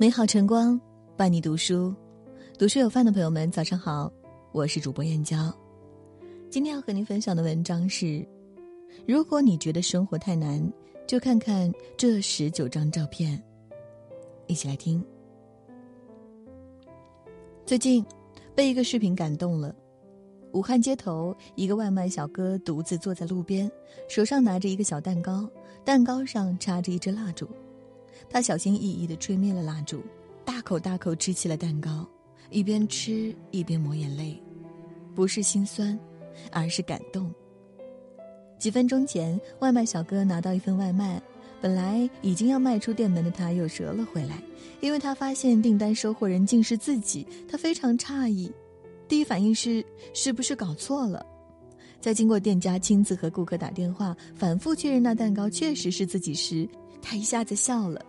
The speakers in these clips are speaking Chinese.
美好晨光伴你读书，读书有饭的朋友们，早上好，我是主播燕娇。今天要和您分享的文章是：如果你觉得生活太难，就看看这十九张照片。一起来听。最近被一个视频感动了。武汉街头，一个外卖小哥独自坐在路边，手上拿着一个小蛋糕，蛋糕上插着一支蜡烛。他小心翼翼地吹灭了蜡烛，大口大口吃起了蛋糕，一边吃一边抹眼泪，不是心酸，而是感动。几分钟前，外卖小哥拿到一份外卖，本来已经要迈出店门的他，又折了回来，因为他发现订单收货人竟是自己，他非常诧异，第一反应是是不是搞错了？在经过店家亲自和顾客打电话，反复确认那蛋糕确实是自己时，他一下子笑了。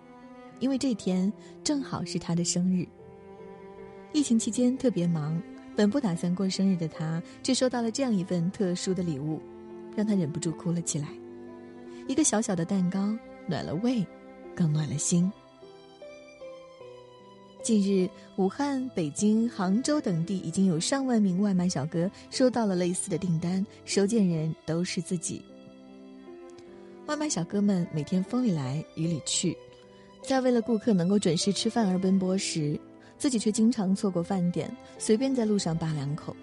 因为这天正好是他的生日。疫情期间特别忙，本不打算过生日的他，却收到了这样一份特殊的礼物，让他忍不住哭了起来。一个小小的蛋糕，暖了胃，更暖了心。近日，武汉、北京、杭州等地已经有上万名外卖小哥收到了类似的订单，收件人都是自己。外卖小哥们每天风里来雨里去。在为了顾客能够准时吃饭而奔波时，自己却经常错过饭点，随便在路上扒两口。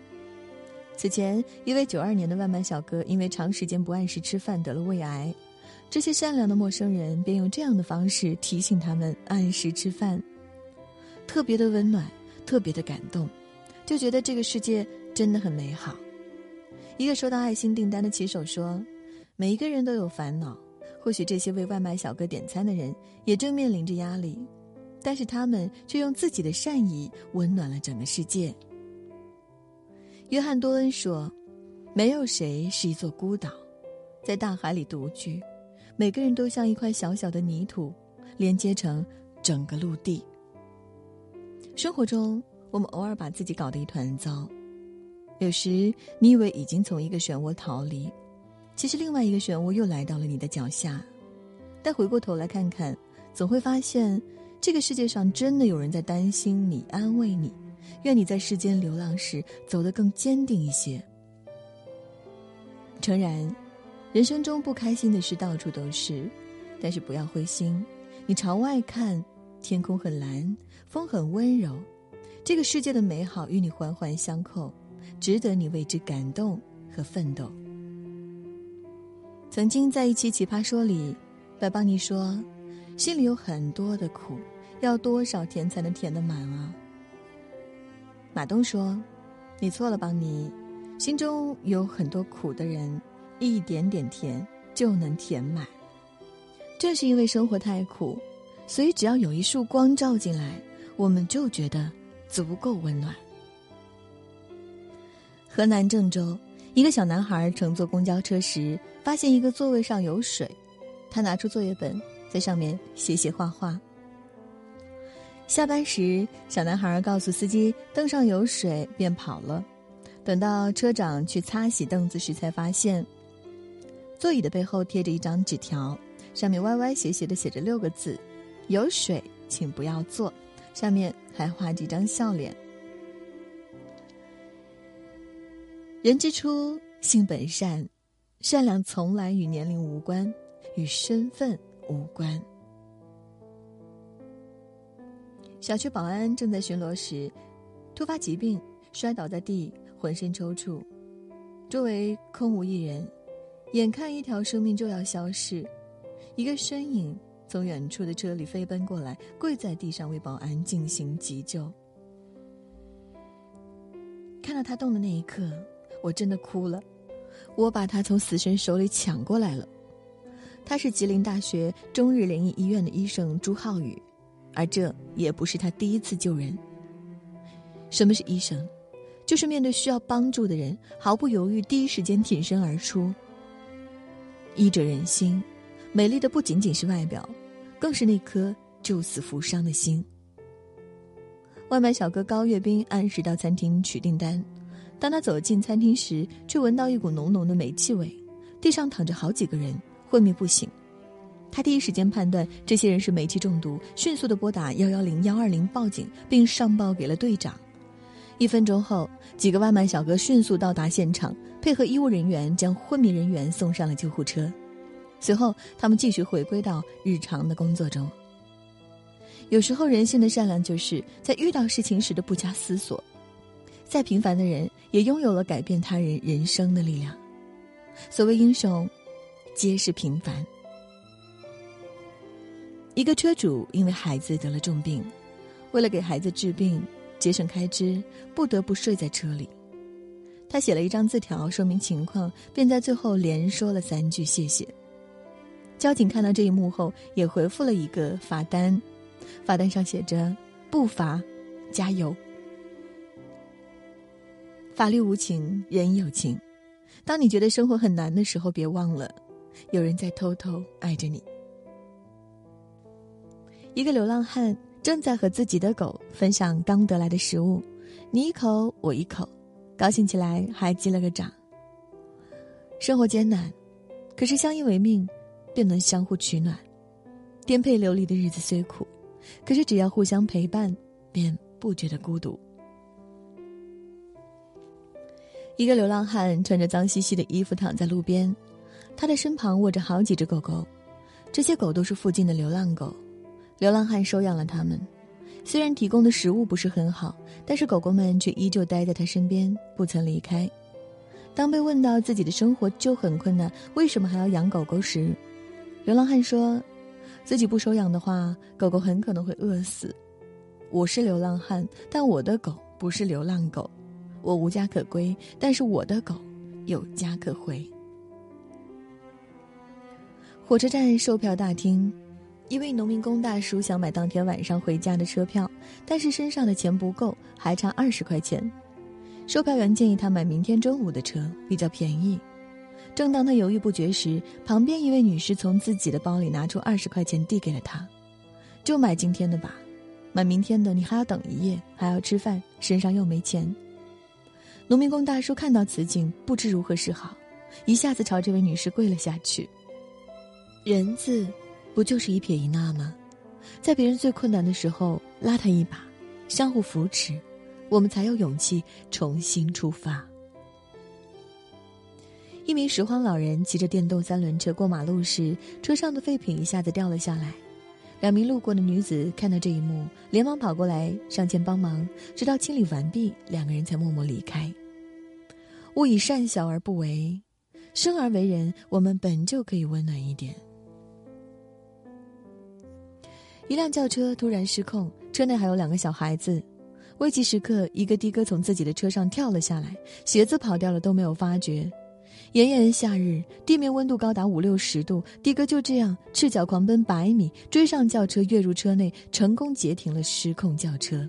此前，一位九二年的外卖小哥因为长时间不按时吃饭得了胃癌，这些善良的陌生人便用这样的方式提醒他们按时吃饭，特别的温暖，特别的感动，就觉得这个世界真的很美好。一个收到爱心订单的骑手说：“每一个人都有烦恼。”或许这些为外卖小哥点餐的人也正面临着压力，但是他们却用自己的善意温暖了整个世界。约翰多恩说：“没有谁是一座孤岛，在大海里独居，每个人都像一块小小的泥土，连接成整个陆地。”生活中，我们偶尔把自己搞得一团糟，有时你以为已经从一个漩涡逃离。其实，另外一个漩涡又来到了你的脚下，但回过头来看看，总会发现，这个世界上真的有人在担心你、安慰你。愿你在世间流浪时走得更坚定一些。诚然，人生中不开心的事到处都是，但是不要灰心。你朝外看，天空很蓝，风很温柔，这个世界的美好与你环环相扣，值得你为之感动和奋斗。曾经在一期《奇葩说》里，白邦尼说：“心里有很多的苦，要多少甜才能填得满啊？”马东说：“你错了，邦尼，心中有很多苦的人，一点点甜就能填满。正是因为生活太苦，所以只要有一束光照进来，我们就觉得足够温暖。”河南郑州。一个小男孩乘坐公交车时，发现一个座位上有水，他拿出作业本，在上面写写画画。下班时，小男孩告诉司机凳上有水，便跑了。等到车长去擦洗凳子时，才发现座椅的背后贴着一张纸条，上面歪歪斜斜的写着六个字：“有水，请不要坐。”下面还画着一张笑脸。人之初，性本善，善良从来与年龄无关，与身份无关。小区保安正在巡逻时，突发疾病，摔倒在地，浑身抽搐，周围空无一人，眼看一条生命就要消逝，一个身影从远处的车里飞奔过来，跪在地上为保安进行急救。看到他动的那一刻。我真的哭了，我把他从死神手里抢过来了。他是吉林大学中日联谊医院的医生朱浩宇，而这也不是他第一次救人。什么是医生？就是面对需要帮助的人，毫不犹豫，第一时间挺身而出。医者仁心，美丽的不仅仅是外表，更是那颗救死扶伤的心。外卖小哥高跃斌按时到餐厅取订单。当他走进餐厅时，却闻到一股浓浓的煤气味，地上躺着好几个人，昏迷不醒。他第一时间判断这些人是煤气中毒，迅速的拨打幺幺零幺二零报警，并上报给了队长。一分钟后，几个外卖小哥迅速到达现场，配合医务人员将昏迷人员送上了救护车。随后，他们继续回归到日常的工作中。有时候，人性的善良就是在遇到事情时的不加思索。再平凡的人，也拥有了改变他人人生的力量。所谓英雄，皆是平凡。一个车主因为孩子得了重病，为了给孩子治病、节省开支，不得不睡在车里。他写了一张字条说明情况，便在最后连说了三句谢谢。交警看到这一幕后，也回复了一个罚单，罚单上写着“不罚，加油”。法律无情，人有情。当你觉得生活很难的时候，别忘了，有人在偷偷爱着你。一个流浪汉正在和自己的狗分享刚得来的食物，你一口我一口，高兴起来还击了个掌。生活艰难，可是相依为命，便能相互取暖。颠沛流离的日子虽苦，可是只要互相陪伴，便不觉得孤独。一个流浪汉穿着脏兮兮的衣服躺在路边，他的身旁卧着好几只狗狗，这些狗都是附近的流浪狗。流浪汉收养了它们，虽然提供的食物不是很好，但是狗狗们却依旧待在他身边，不曾离开。当被问到自己的生活就很困难，为什么还要养狗狗时，流浪汉说：“自己不收养的话，狗狗很可能会饿死。我是流浪汉，但我的狗不是流浪狗，我无家可归，但是我的狗有家可回。”火车站售票大厅。一位农民工大叔想买当天晚上回家的车票，但是身上的钱不够，还差二十块钱。售票员建议他买明天中午的车，比较便宜。正当他犹豫不决时，旁边一位女士从自己的包里拿出二十块钱递给了他：“就买今天的吧，买明天的你还要等一夜，还要吃饭，身上又没钱。”农民工大叔看到此景，不知如何是好，一下子朝这位女士跪了下去。人字。不就是一撇一捺吗？在别人最困难的时候拉他一把，相互扶持，我们才有勇气重新出发。一名拾荒老人骑着电动三轮车过马路时，车上的废品一下子掉了下来。两名路过的女子看到这一幕，连忙跑过来上前帮忙，直到清理完毕，两个人才默默离开。勿以善小而不为，生而为人，我们本就可以温暖一点。一辆轿车突然失控，车内还有两个小孩子。危急时刻，一个的哥从自己的车上跳了下来，鞋子跑掉了都没有发觉。炎炎夏日，地面温度高达五六十度，的哥就这样赤脚狂奔百米，追上轿车，跃入车内，成功截停了失控轿车。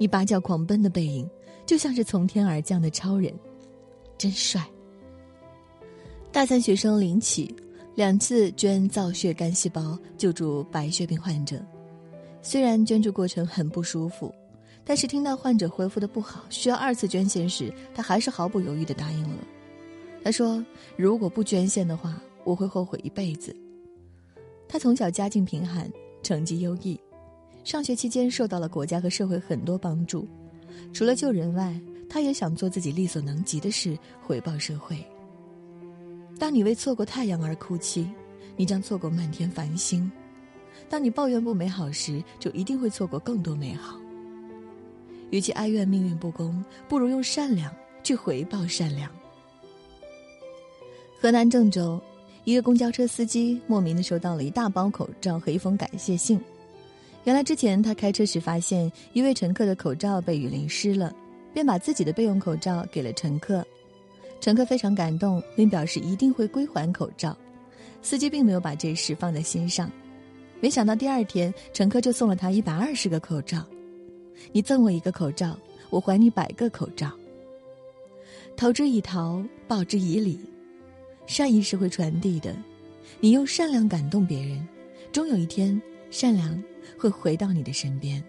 一拔脚狂奔的背影，就像是从天而降的超人，真帅。大三学生林启。两次捐造血干细胞救助白血病患者，虽然捐助过程很不舒服，但是听到患者恢复的不好，需要二次捐献时，他还是毫不犹豫的答应了。他说：“如果不捐献的话，我会后悔一辈子。”他从小家境贫寒，成绩优异，上学期间受到了国家和社会很多帮助。除了救人外，他也想做自己力所能及的事，回报社会。当你为错过太阳而哭泣，你将错过漫天繁星；当你抱怨不美好时，就一定会错过更多美好。与其哀怨命运不公，不如用善良去回报善良。河南郑州，一个公交车司机莫名的收到了一大包口罩和一封感谢信。原来之前他开车时发现一位乘客的口罩被雨淋湿了，便把自己的备用口罩给了乘客。乘客非常感动，并表示一定会归还口罩。司机并没有把这事放在心上，没想到第二天，乘客就送了他一百二十个口罩。你赠我一个口罩，我还你百个口罩。投之以桃，报之以李，善意是会传递的。你用善良感动别人，终有一天，善良会回到你的身边。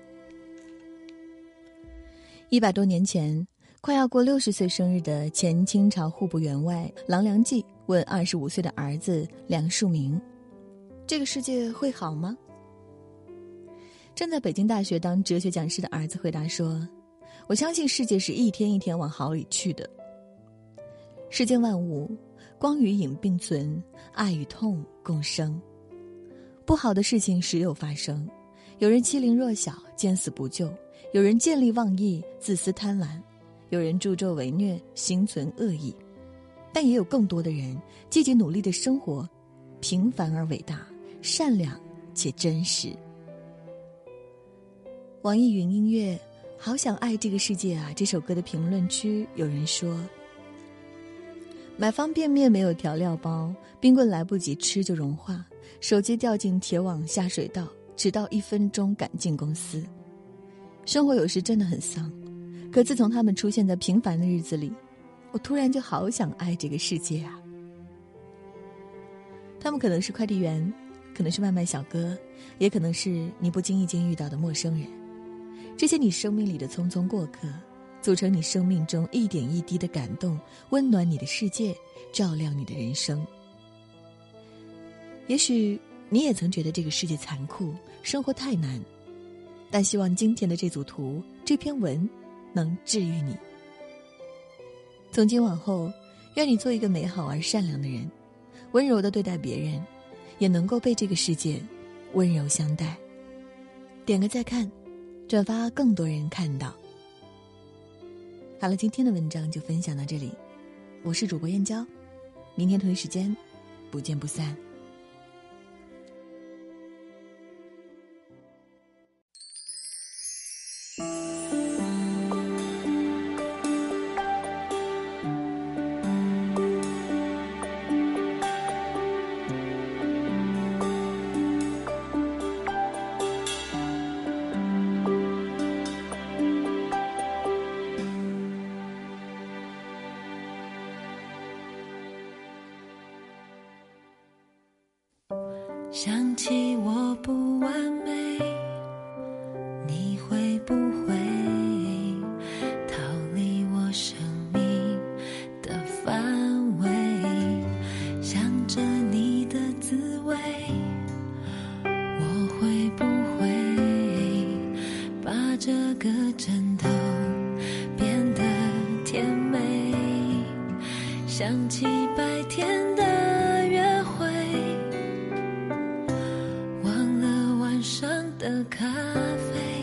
一百多年前。快要过六十岁生日的前清朝户部员外郎良济问二十五岁的儿子梁漱溟：“这个世界会好吗？正在北京大学当哲学讲师的儿子回答说：“我相信世界是一天一天往好里去的。世间万物，光与影并存，爱与痛共生。不好的事情时有发生，有人欺凌弱小，见死不救；有人见利忘义，自私贪婪；有人助纣为虐，心存恶意。但也有更多的人积极努力的生活，平凡而伟大，善良且真实。”网易云音乐，好想爱这个世界啊！这首歌的评论区有人说：买方便面没有调料包，冰棍来不及吃就融化，手机掉进铁网下水道，迟到一分钟赶进公司。生活有时真的很丧，可自从他们出现在平凡的日子里，我突然就好想爱这个世界啊！他们可能是快递员，可能是外卖小哥，也可能是你不经意间遇到的陌生人。这些你生命里的匆匆过客，组成你生命中一点一滴的感动，温暖你的世界，照亮你的人生。也许你也曾觉得这个世界残酷，生活太难，但希望今天的这组图、这篇文，能治愈你。从今往后，愿你做一个美好而善良的人，温柔的对待别人，也能够被这个世界温柔相待。点个再看。转发更多人看到。好了，今天的文章就分享到这里，我是主播燕娇，明天同一时间不见不散。的咖啡。